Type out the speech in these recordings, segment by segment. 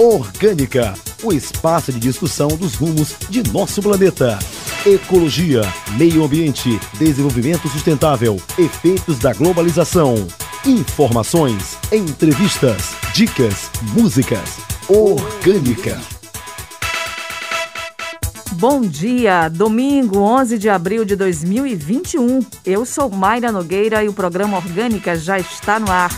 Orgânica, o espaço de discussão dos rumos de nosso planeta. Ecologia, meio ambiente, desenvolvimento sustentável, efeitos da globalização. Informações, entrevistas, dicas, músicas. Orgânica. Bom dia, domingo 11 de abril de 2021. Eu sou Mayra Nogueira e o programa Orgânica já está no ar.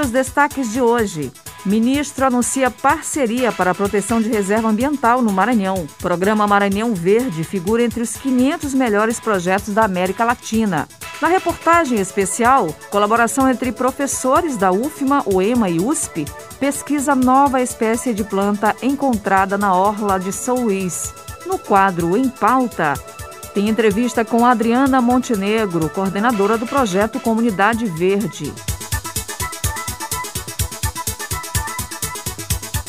Os destaques de hoje. Ministro anuncia parceria para a proteção de reserva ambiental no Maranhão. Programa Maranhão Verde figura entre os 500 melhores projetos da América Latina. Na reportagem especial, colaboração entre professores da UFMA, UEMA e USP pesquisa nova espécie de planta encontrada na orla de São Luís. No quadro Em Pauta, tem entrevista com Adriana Montenegro, coordenadora do projeto Comunidade Verde.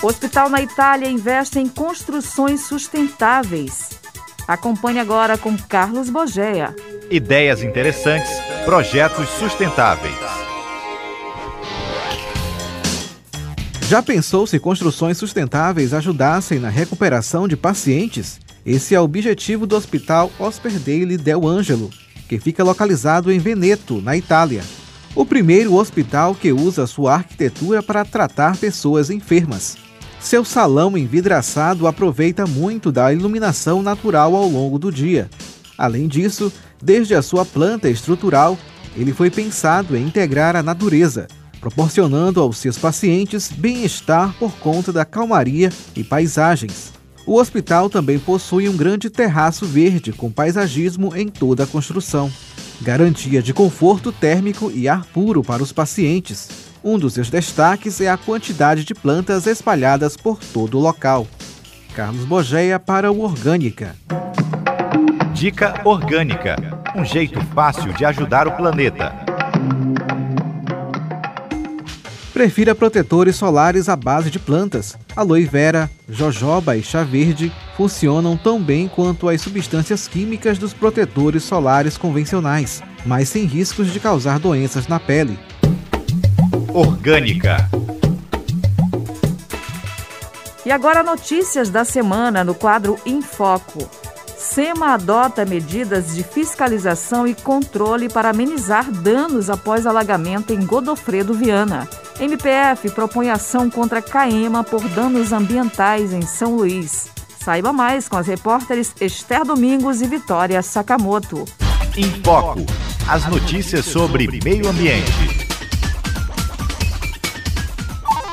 O hospital na Itália investe em construções sustentáveis. Acompanhe agora com Carlos Bogeia. Ideias interessantes, projetos sustentáveis. Já pensou se construções sustentáveis ajudassem na recuperação de pacientes? Esse é o objetivo do Hospital Ospedale del Angelo, que fica localizado em Veneto, na Itália. O primeiro hospital que usa sua arquitetura para tratar pessoas enfermas. Seu salão envidraçado aproveita muito da iluminação natural ao longo do dia. Além disso, desde a sua planta estrutural, ele foi pensado em integrar a natureza, proporcionando aos seus pacientes bem-estar por conta da calmaria e paisagens. O hospital também possui um grande terraço verde com paisagismo em toda a construção. Garantia de conforto térmico e ar puro para os pacientes, um dos seus destaques é a quantidade de plantas espalhadas por todo o local. Carlos Bogeia para o Orgânica. Dica Orgânica um jeito fácil de ajudar o planeta. Prefira protetores solares à base de plantas. Aloe vera, jojoba e chá verde funcionam tão bem quanto as substâncias químicas dos protetores solares convencionais, mas sem riscos de causar doenças na pele. Orgânica. E agora notícias da semana no quadro Em Foco. SEMA adota medidas de fiscalização e controle para amenizar danos após alagamento em Godofredo Viana. MPF propõe ação contra Caema por danos ambientais em São Luís. Saiba mais com as repórteres Esther Domingos e Vitória Sakamoto. Em Foco. As notícias sobre meio ambiente.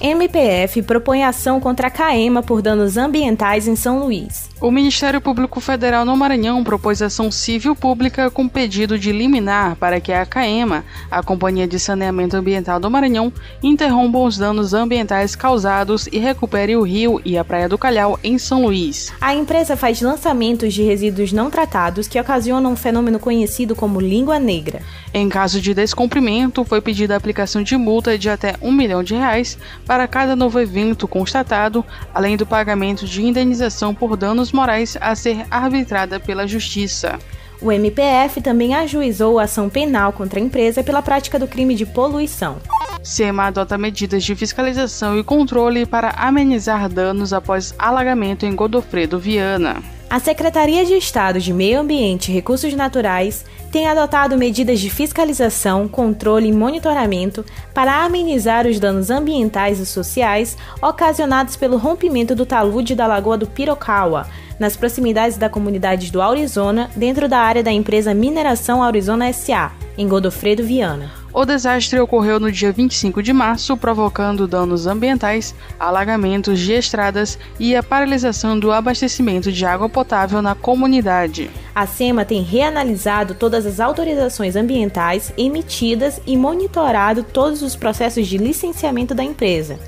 MPF propõe ação contra a CAEMA por danos ambientais em São Luís. O Ministério Público Federal no Maranhão propôs ação civil pública com pedido de liminar para que a CAEMA, a Companhia de Saneamento Ambiental do Maranhão, interrompa os danos ambientais causados e recupere o rio e a Praia do Calhau em São Luís. A empresa faz lançamentos de resíduos não tratados que ocasionam um fenômeno conhecido como língua negra. Em caso de descumprimento, foi pedida a aplicação de multa de até um milhão de reais para cada novo evento constatado, além do pagamento de indenização por danos danos morais a ser arbitrada pela Justiça. O MPF também ajuizou a ação penal contra a empresa pela prática do crime de poluição. SEMA adota medidas de fiscalização e controle para amenizar danos após alagamento em Godofredo Viana. A Secretaria de Estado de Meio Ambiente e Recursos Naturais tem adotado medidas de fiscalização, controle e monitoramento para amenizar os danos ambientais e sociais ocasionados pelo rompimento do talude da Lagoa do Pirocaua, nas proximidades da comunidade do Aurizona, dentro da área da empresa Mineração Aurizona SA, em Godofredo Viana. O desastre ocorreu no dia 25 de março, provocando danos ambientais, alagamentos de estradas e a paralisação do abastecimento de água potável na comunidade. A SEMA tem reanalisado todas as autorizações ambientais emitidas e monitorado todos os processos de licenciamento da empresa,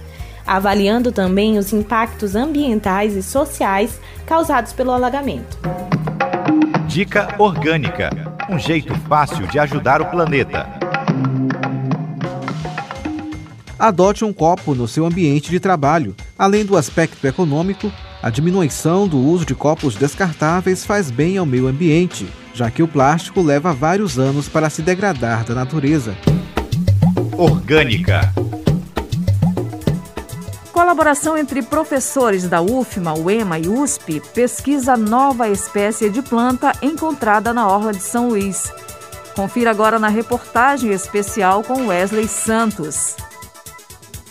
avaliando também os impactos ambientais e sociais causados pelo alagamento. Dica Orgânica um jeito fácil de ajudar o planeta. Adote um copo no seu ambiente de trabalho. Além do aspecto econômico, a diminuição do uso de copos descartáveis faz bem ao meio ambiente, já que o plástico leva vários anos para se degradar da natureza. Orgânica. Colaboração entre professores da UFMA, UEMA e USP pesquisa nova espécie de planta encontrada na Orla de São Luís. Confira agora na reportagem especial com Wesley Santos.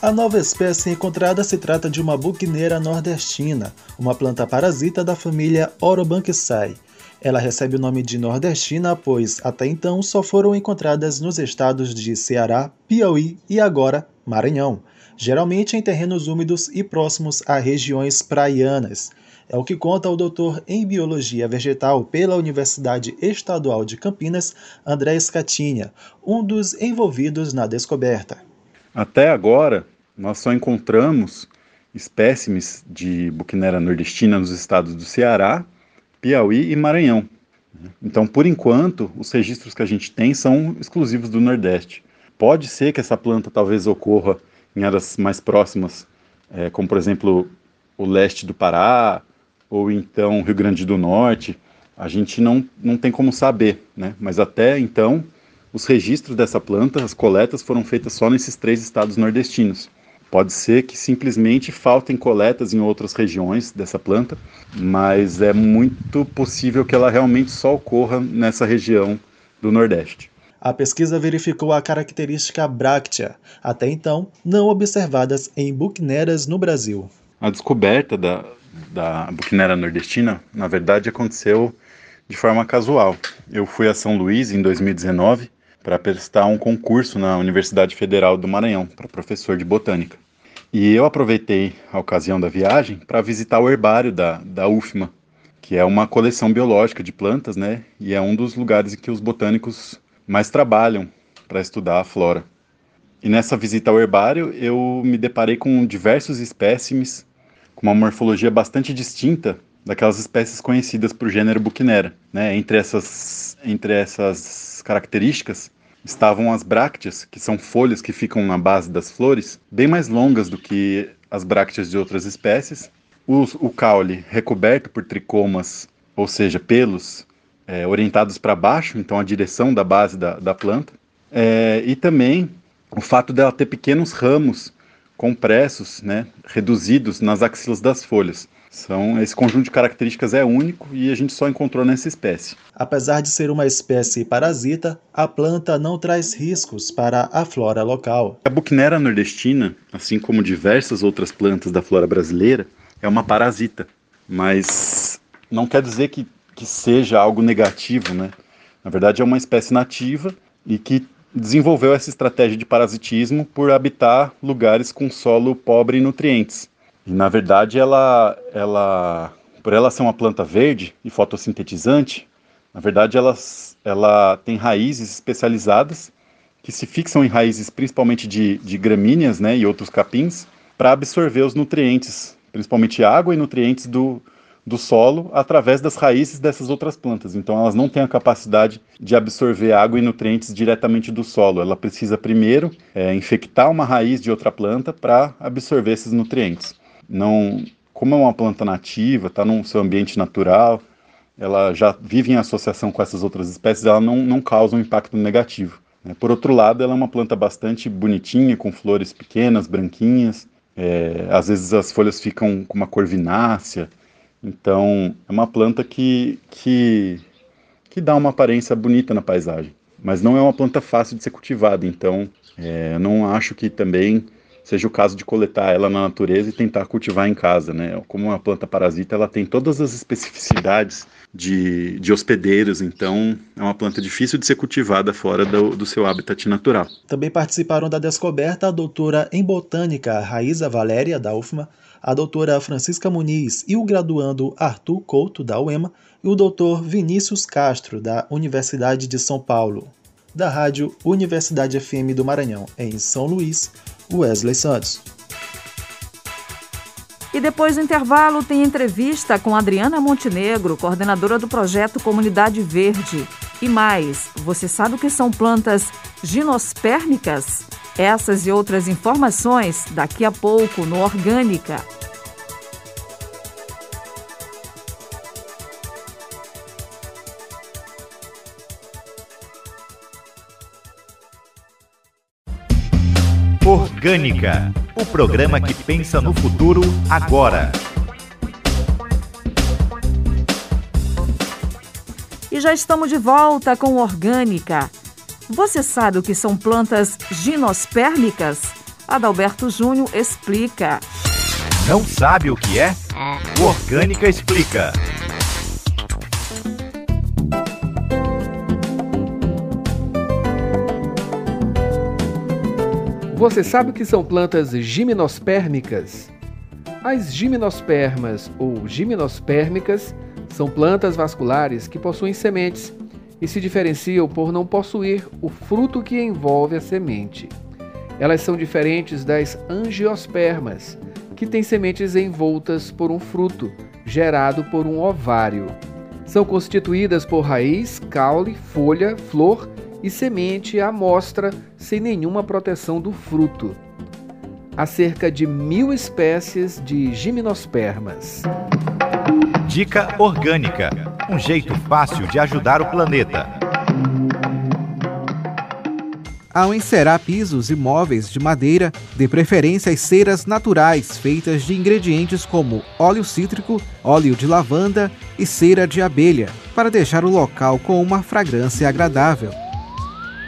A nova espécie encontrada se trata de uma buquineira nordestina, uma planta parasita da família Orobanchaceae. Ela recebe o nome de nordestina, pois até então só foram encontradas nos estados de Ceará, Piauí e agora Maranhão, geralmente em terrenos úmidos e próximos a regiões praianas. É o que conta o doutor em Biologia Vegetal pela Universidade Estadual de Campinas, André Escatinha, um dos envolvidos na descoberta. Até agora, nós só encontramos espécimes de Buchinera nordestina nos estados do Ceará, Piauí e Maranhão. Então, por enquanto, os registros que a gente tem são exclusivos do Nordeste. Pode ser que essa planta talvez ocorra em áreas mais próximas, é, como por exemplo o leste do Pará ou então Rio Grande do Norte. A gente não, não tem como saber, né? Mas até então, os registros dessa planta, as coletas foram feitas só nesses três estados nordestinos. Pode ser que simplesmente faltem coletas em outras regiões dessa planta, mas é muito possível que ela realmente só ocorra nessa região do Nordeste. A pesquisa verificou a característica bráctea, até então não observadas em buquineras no Brasil. A descoberta da, da buquinera nordestina, na verdade, aconteceu de forma casual. Eu fui a São Luís em 2019 para prestar um concurso na Universidade Federal do Maranhão para professor de botânica. E eu aproveitei a ocasião da viagem para visitar o herbário da, da UFMA, que é uma coleção biológica de plantas, né? E é um dos lugares em que os botânicos mais trabalham para estudar a flora. E nessa visita ao herbário, eu me deparei com diversos espécimes com uma morfologia bastante distinta daquelas espécies conhecidas por gênero Buchinera. Né? Entre, essas, entre essas características estavam as brácteas, que são folhas que ficam na base das flores, bem mais longas do que as brácteas de outras espécies. O, o caule recoberto por tricomas, ou seja, pelos é, orientados para baixo, então a direção da base da, da planta. É, e também o fato dela ter pequenos ramos compressos, né, reduzidos nas axilas das folhas. São, esse conjunto de características é único e a gente só encontrou nessa espécie. Apesar de ser uma espécie parasita, a planta não traz riscos para a flora local. A Buchnera nordestina, assim como diversas outras plantas da flora brasileira, é uma parasita, mas não quer dizer que, que seja algo negativo, né? Na verdade, é uma espécie nativa e que desenvolveu essa estratégia de parasitismo por habitar lugares com solo pobre em nutrientes. E na verdade ela, ela por ela ser uma planta verde e fotossintetizante, na verdade ela, ela tem raízes especializadas que se fixam em raízes principalmente de, de gramíneas né, e outros capins para absorver os nutrientes, principalmente água e nutrientes do, do solo através das raízes dessas outras plantas. Então elas não têm a capacidade de absorver água e nutrientes diretamente do solo. Ela precisa primeiro é, infectar uma raiz de outra planta para absorver esses nutrientes. Não, como é uma planta nativa, está no seu ambiente natural, ela já vive em associação com essas outras espécies, ela não, não causa um impacto negativo. Né? Por outro lado, ela é uma planta bastante bonitinha, com flores pequenas, branquinhas. É, às vezes as folhas ficam com uma cor vinácea, então, é uma planta que, que, que dá uma aparência bonita na paisagem, mas não é uma planta fácil de ser cultivada. Então, é, não acho que também seja o caso de coletar ela na natureza e tentar cultivar em casa, né? Como uma planta parasita, ela tem todas as especificidades de, de hospedeiros, então é uma planta difícil de ser cultivada fora do, do seu habitat natural. Também participaram da descoberta a doutora em botânica Raíza Valéria, da UFMA, a doutora Francisca Muniz e o graduando Arthur Couto, da UEMA, e o doutor Vinícius Castro, da Universidade de São Paulo. Da rádio Universidade FM do Maranhão, em São Luís, Wesley Santos. E depois do intervalo tem entrevista com Adriana Montenegro, coordenadora do projeto Comunidade Verde. E mais, você sabe o que são plantas ginospérmicas? Essas e outras informações daqui a pouco no Orgânica. Orgânica o programa que pensa no futuro agora. E já estamos de volta com Orgânica. Você sabe o que são plantas ginospérmicas? Adalberto Júnior explica. Não sabe o que é? O Orgânica explica. Você sabe o que são plantas gimnospérmicas? As gimnospermas ou gimnospérmicas são plantas vasculares que possuem sementes e se diferenciam por não possuir o fruto que envolve a semente. Elas são diferentes das angiospermas, que têm sementes envoltas por um fruto, gerado por um ovário. São constituídas por raiz, caule, folha, flor e semente à mostra sem nenhuma proteção do fruto. Há cerca de mil espécies de gimnospermas. Dica Orgânica um jeito fácil de ajudar o planeta. Ao encerar pisos e móveis de madeira, de preferência as ceras naturais feitas de ingredientes como óleo cítrico, óleo de lavanda e cera de abelha, para deixar o local com uma fragrância agradável.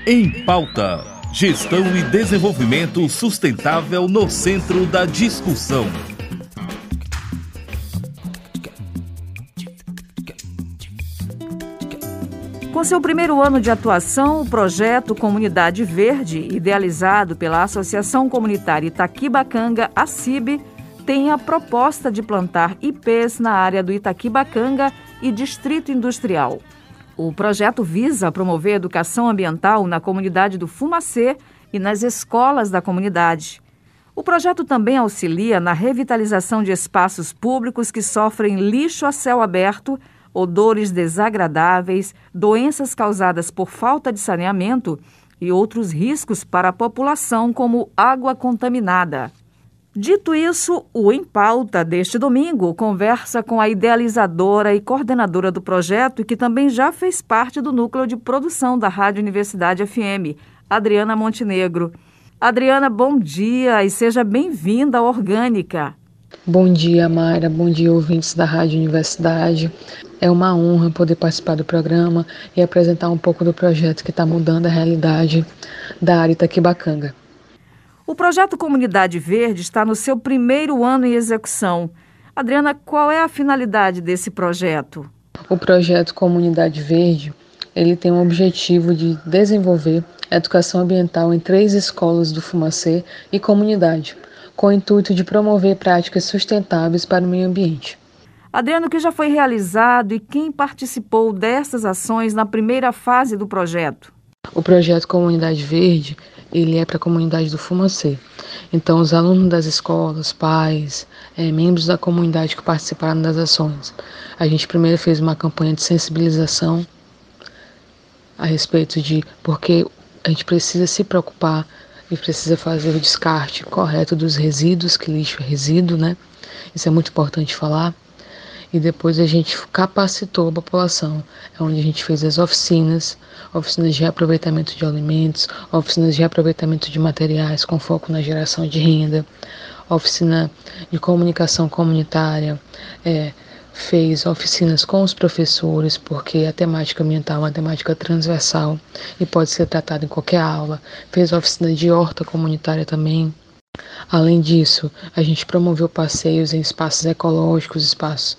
Em pauta: Gestão e desenvolvimento sustentável no centro da discussão. Com seu primeiro ano de atuação, o projeto Comunidade Verde, idealizado pela Associação Comunitária Itaquibacanga, ACIB, tem a proposta de plantar IPs na área do Itaquibacanga e Distrito Industrial. O projeto visa promover educação ambiental na comunidade do Fumacê e nas escolas da comunidade. O projeto também auxilia na revitalização de espaços públicos que sofrem lixo a céu aberto, odores desagradáveis, doenças causadas por falta de saneamento e outros riscos para a população, como água contaminada. Dito isso, o Em Pauta deste domingo conversa com a idealizadora e coordenadora do projeto que também já fez parte do núcleo de produção da Rádio Universidade FM, Adriana Montenegro. Adriana, bom dia e seja bem-vinda à Orgânica. Bom dia, Mayra. Bom dia, ouvintes da Rádio Universidade. É uma honra poder participar do programa e apresentar um pouco do projeto que está mudando a realidade da área Itaquibacanga. O projeto Comunidade Verde está no seu primeiro ano em execução. Adriana, qual é a finalidade desse projeto? O projeto Comunidade Verde ele tem o objetivo de desenvolver a educação ambiental em três escolas do Fumacê e comunidade, com o intuito de promover práticas sustentáveis para o meio ambiente. Adriano, o que já foi realizado e quem participou dessas ações na primeira fase do projeto? O projeto Comunidade Verde ele é para a comunidade do Fumacê. Então, os alunos das escolas, pais, é, membros da comunidade que participaram das ações. A gente primeiro fez uma campanha de sensibilização a respeito de porque a gente precisa se preocupar e precisa fazer o descarte correto dos resíduos, que lixo é resíduo, né? Isso é muito importante falar e depois a gente capacitou a população. É onde a gente fez as oficinas, oficinas de reaproveitamento de alimentos, oficinas de reaproveitamento de materiais com foco na geração de renda, oficina de comunicação comunitária, é, fez oficinas com os professores, porque a temática ambiental é uma temática transversal e pode ser tratada em qualquer aula. Fez oficina de horta comunitária também. Além disso, a gente promoveu passeios em espaços ecológicos, espaços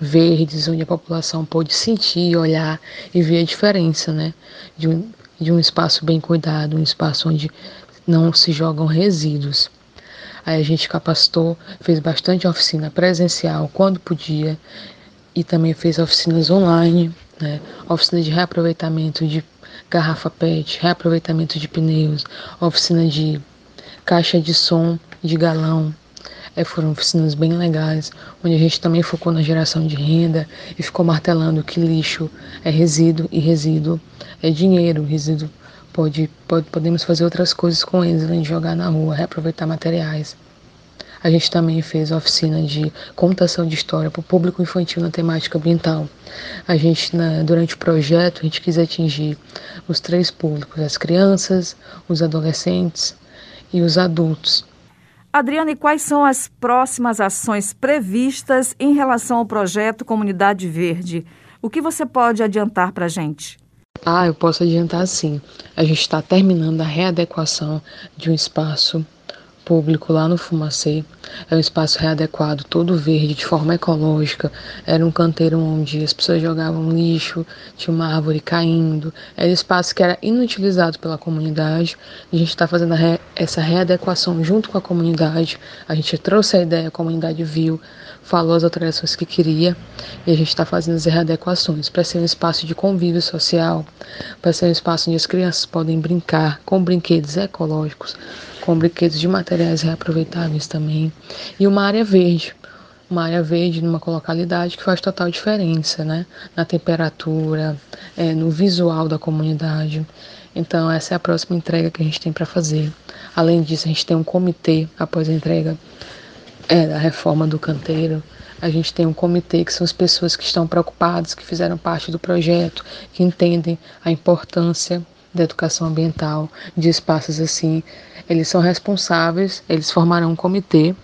verdes, onde a população pôde sentir, olhar e ver a diferença, né? De um, de um espaço bem cuidado, um espaço onde não se jogam resíduos. Aí a gente capacitou, fez bastante oficina presencial quando podia e também fez oficinas online, né? Oficina de reaproveitamento de garrafa PET, reaproveitamento de pneus, oficina de caixa de som de galão, é, foram oficinas bem legais, onde a gente também focou na geração de renda e ficou martelando que lixo é resíduo e resíduo é dinheiro. Resíduo pode, pode podemos fazer outras coisas com eles, além de jogar na rua, reaproveitar materiais. A gente também fez oficina de contação de história para o público infantil na temática ambiental. A gente, na, durante o projeto, a gente quis atingir os três públicos: as crianças, os adolescentes e os adultos. Adriana, e quais são as próximas ações previstas em relação ao projeto Comunidade Verde? O que você pode adiantar para a gente? Ah, eu posso adiantar sim. A gente está terminando a readequação de um espaço público lá no Fumacê. É um espaço readequado, todo verde, de forma ecológica. Era um canteiro onde as pessoas jogavam lixo, tinha uma árvore caindo. Era um espaço que era inutilizado pela comunidade. A gente está fazendo re essa readequação junto com a comunidade. A gente trouxe a ideia, a comunidade viu, falou as alterações que queria e a gente está fazendo as readequações para ser um espaço de convívio social, para ser um espaço onde as crianças podem brincar com brinquedos ecológicos, com brinquedos de materiais reaproveitáveis também, e uma área verde, uma área verde numa localidade que faz total diferença, né? Na temperatura, é, no visual da comunidade. Então, essa é a próxima entrega que a gente tem para fazer. Além disso, a gente tem um comitê após a entrega é, da reforma do canteiro. A gente tem um comitê que são as pessoas que estão preocupadas, que fizeram parte do projeto, que entendem a importância da educação ambiental, de espaços assim. Eles são responsáveis, eles formarão um comitê.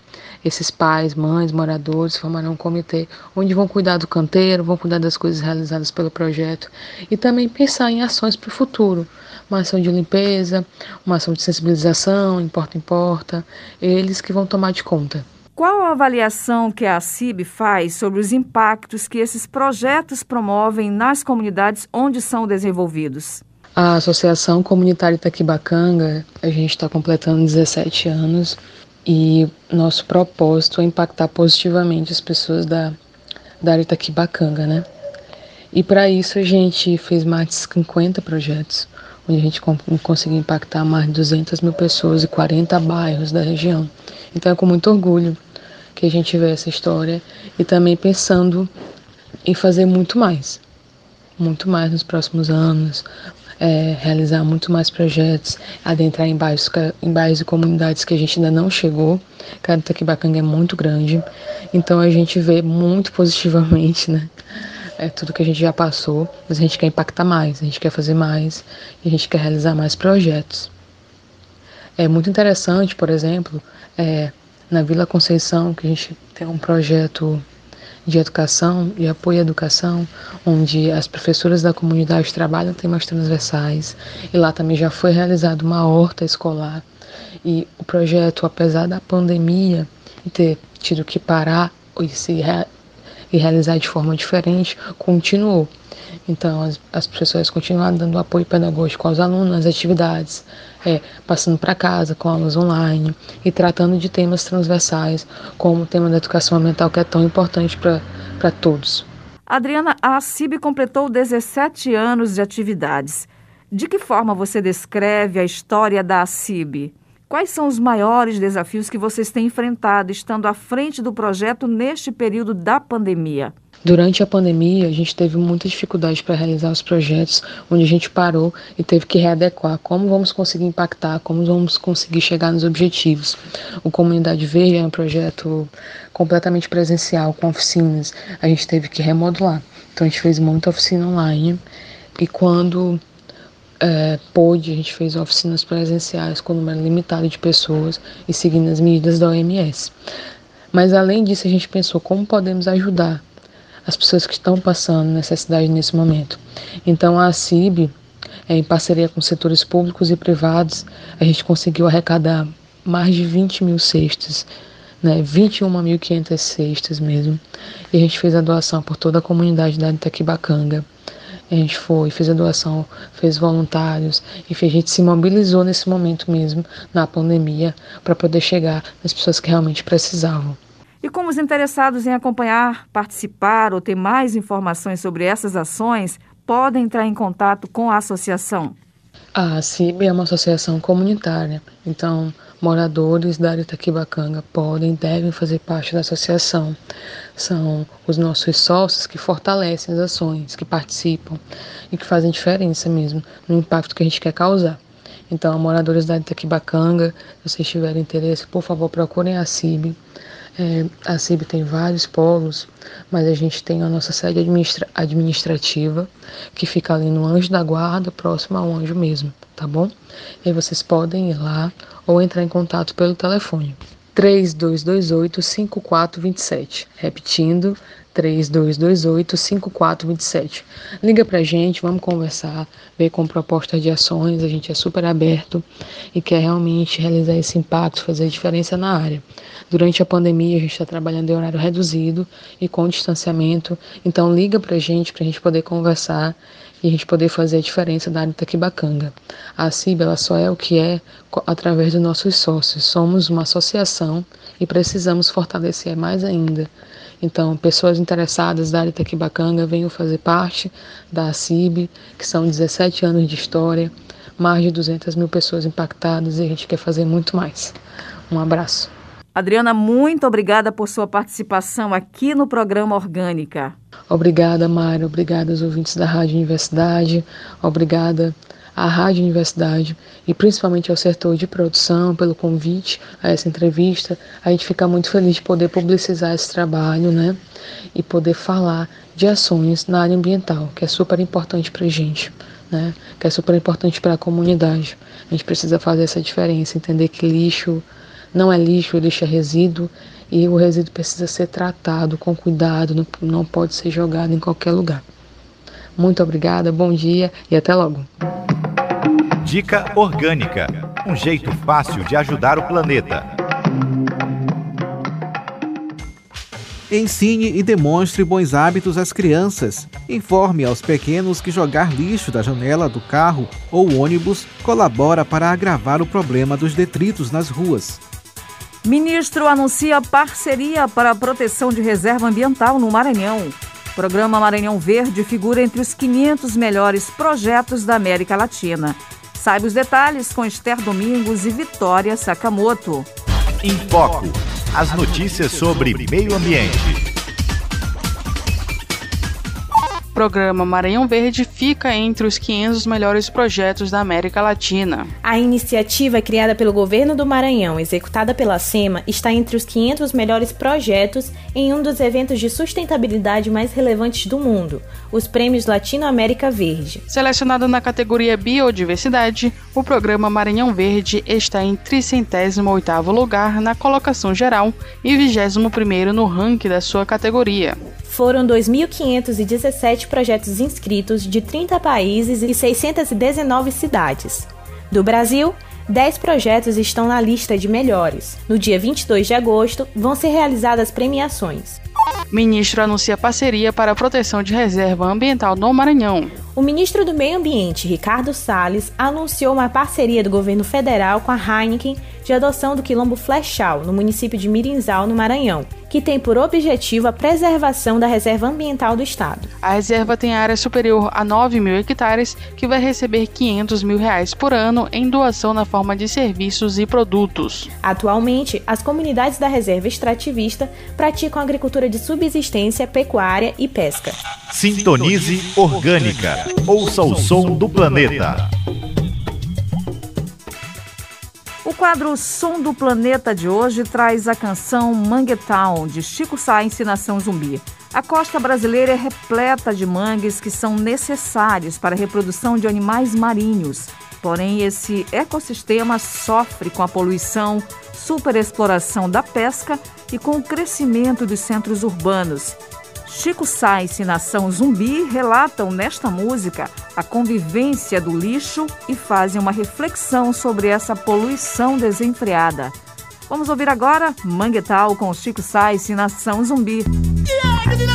Esses pais, mães, moradores formarão um comitê onde vão cuidar do canteiro, vão cuidar das coisas realizadas pelo projeto e também pensar em ações para o futuro. Uma ação de limpeza, uma ação de sensibilização, importa, importa. Eles que vão tomar de conta. Qual a avaliação que a CIB faz sobre os impactos que esses projetos promovem nas comunidades onde são desenvolvidos? A Associação Comunitária Itaquibacanga, a gente está completando 17 anos e nosso propósito é impactar positivamente as pessoas da, da área Itaquibacanga, né? E para isso a gente fez mais de 50 projetos, onde a gente conseguiu impactar mais de 200 mil pessoas e 40 bairros da região. Então é com muito orgulho que a gente vê essa história e também pensando em fazer muito mais, muito mais nos próximos anos, é, realizar muito mais projetos, adentrar em bairros, em bairros e comunidades que a gente ainda não chegou. Cada Taquibacanga é muito grande, então a gente vê muito positivamente, né? É tudo que a gente já passou, mas a gente quer impactar mais, a gente quer fazer mais, a gente quer realizar mais projetos. É muito interessante, por exemplo, é, na Vila Conceição, que a gente tem um projeto de educação e apoio à educação, onde as professoras da comunidade trabalham temas transversais e lá também já foi realizada uma horta escolar. E o projeto, apesar da pandemia ter tido que parar e se e realizar de forma diferente, continuou. Então, as, as professoras continuaram dando apoio pedagógico aos alunos nas atividades, é, passando para casa com aulas online e tratando de temas transversais, como o tema da educação ambiental, que é tão importante para todos. Adriana, a CIB completou 17 anos de atividades. De que forma você descreve a história da CIB? Quais são os maiores desafios que vocês têm enfrentado estando à frente do projeto neste período da pandemia? Durante a pandemia, a gente teve muita dificuldade para realizar os projetos, onde a gente parou e teve que readequar como vamos conseguir impactar, como vamos conseguir chegar nos objetivos. O Comunidade Verde é um projeto completamente presencial, com oficinas. A gente teve que remodular. Então, a gente fez muita oficina online. E quando é, pôde, a gente fez oficinas presenciais com número limitado de pessoas e seguindo as medidas da OMS. Mas além disso, a gente pensou como podemos ajudar as pessoas que estão passando necessidade nesse momento. Então a CIB, é, em parceria com setores públicos e privados, a gente conseguiu arrecadar mais de 20 mil cestas, né, 21.500 cestas mesmo. E a gente fez a doação por toda a comunidade da Itaquibacanga. A gente foi, fez a doação, fez voluntários, enfim, a gente se mobilizou nesse momento mesmo, na pandemia, para poder chegar nas pessoas que realmente precisavam. E como os interessados em acompanhar, participar ou ter mais informações sobre essas ações podem entrar em contato com a associação? A CIB é uma associação comunitária, então moradores da área Itaquibacanga podem e devem fazer parte da associação. São os nossos sócios que fortalecem as ações, que participam e que fazem diferença mesmo no impacto que a gente quer causar. Então, moradores da Itaquibacanga, se vocês tiverem interesse, por favor, procurem a CIB. É, a CIB tem vários polos, mas a gente tem a nossa sede administra administrativa, que fica ali no Anjo da Guarda, próximo ao Anjo mesmo, tá bom? E vocês podem ir lá ou entrar em contato pelo telefone 3228 5427. Repetindo, 3228 5427. Liga pra gente, vamos conversar, ver com propostas de ações, a gente é super aberto e quer realmente realizar esse impacto, fazer diferença na área. Durante a pandemia a gente está trabalhando em horário reduzido e com distanciamento, então liga pra gente pra gente poder conversar e a gente poder fazer a diferença da área de Taquibacanga. A CIB ela só é o que é através dos nossos sócios. Somos uma associação e precisamos fortalecer mais ainda então, pessoas interessadas da área Tequibacanga venham fazer parte da CIB, que são 17 anos de história, mais de 200 mil pessoas impactadas e a gente quer fazer muito mais. Um abraço. Adriana, muito obrigada por sua participação aqui no programa Orgânica. Obrigada, Mário. Obrigada aos ouvintes da Rádio Universidade. Obrigada à Rádio Universidade e principalmente ao setor de produção pelo convite a essa entrevista. A gente fica muito feliz de poder publicizar esse trabalho, né? E poder falar de ações na área ambiental, que é super importante para a gente, né? Que é super importante para a comunidade. A gente precisa fazer essa diferença, entender que lixo não é lixo, lixo é resíduo e o resíduo precisa ser tratado com cuidado, não, não pode ser jogado em qualquer lugar. Muito obrigada, bom dia e até logo. Dica Orgânica um jeito fácil de ajudar o planeta. Ensine e demonstre bons hábitos às crianças. Informe aos pequenos que jogar lixo da janela do carro ou ônibus colabora para agravar o problema dos detritos nas ruas. Ministro anuncia parceria para a proteção de reserva ambiental no Maranhão. O programa Maranhão Verde figura entre os 500 melhores projetos da América Latina. Saiba os detalhes com Esther Domingos e Vitória Sakamoto. Em Foco. As notícias sobre meio ambiente. Programa Maranhão Verde fica entre os 500 melhores projetos da América Latina. A iniciativa criada pelo governo do Maranhão, executada pela SEMA, está entre os 500 melhores projetos em um dos eventos de sustentabilidade mais relevantes do mundo, os Prêmios Latino-América Verde. Selecionado na categoria Biodiversidade, o programa Maranhão Verde está em 38º lugar na colocação geral e 21º no ranking da sua categoria. Foram 2.517 projetos inscritos de 30 países e 619 cidades. Do Brasil, 10 projetos estão na lista de melhores. No dia 22 de agosto, vão ser realizadas premiações. Ministro anuncia parceria para a proteção de reserva ambiental no Maranhão. O ministro do Meio Ambiente, Ricardo Salles, anunciou uma parceria do governo federal com a Heineken de adoção do quilombo Flechal, no município de Mirinzal, no Maranhão, que tem por objetivo a preservação da reserva ambiental do estado. A reserva tem área superior a 9 mil hectares, que vai receber 500 mil reais por ano em doação na forma de serviços e produtos. Atualmente, as comunidades da reserva extrativista praticam agricultura de subsistência, pecuária e pesca. Sintonize Orgânica. Ouça o som do planeta. O quadro Som do Planeta de hoje traz a canção Manguetown, de Chico Sá Ensinação Zumbi. A costa brasileira é repleta de mangues que são necessários para a reprodução de animais marinhos. Porém, esse ecossistema sofre com a poluição, superexploração da pesca e com o crescimento dos centros urbanos. Chico Sainz e Nação Zumbi relatam nesta música a convivência do lixo e fazem uma reflexão sobre essa poluição desenfreada. Vamos ouvir agora Manguetal com Chico Sainz e Nação Zumbi. Yeah,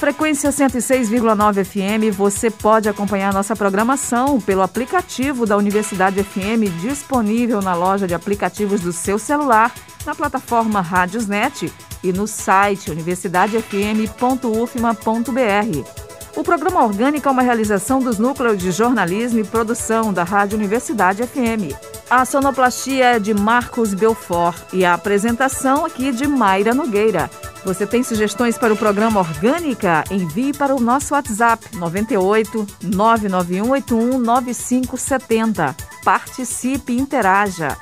frequência 106,9 FM, você pode acompanhar nossa programação pelo aplicativo da Universidade FM disponível na loja de aplicativos do seu celular, na plataforma Rádiosnet e no site universidadefm.ufma.br. O programa Orgânica é uma realização dos núcleos de jornalismo e produção da Rádio Universidade FM. A sonoplastia é de Marcos Belfort e a apresentação aqui de Mayra Nogueira. Você tem sugestões para o programa Orgânica? Envie para o nosso WhatsApp 98 99181 9570. Participe e interaja.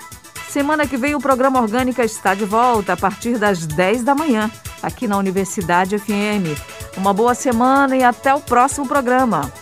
Semana que vem o programa Orgânica está de volta a partir das 10 da manhã, aqui na Universidade FM. Uma boa semana e até o próximo programa.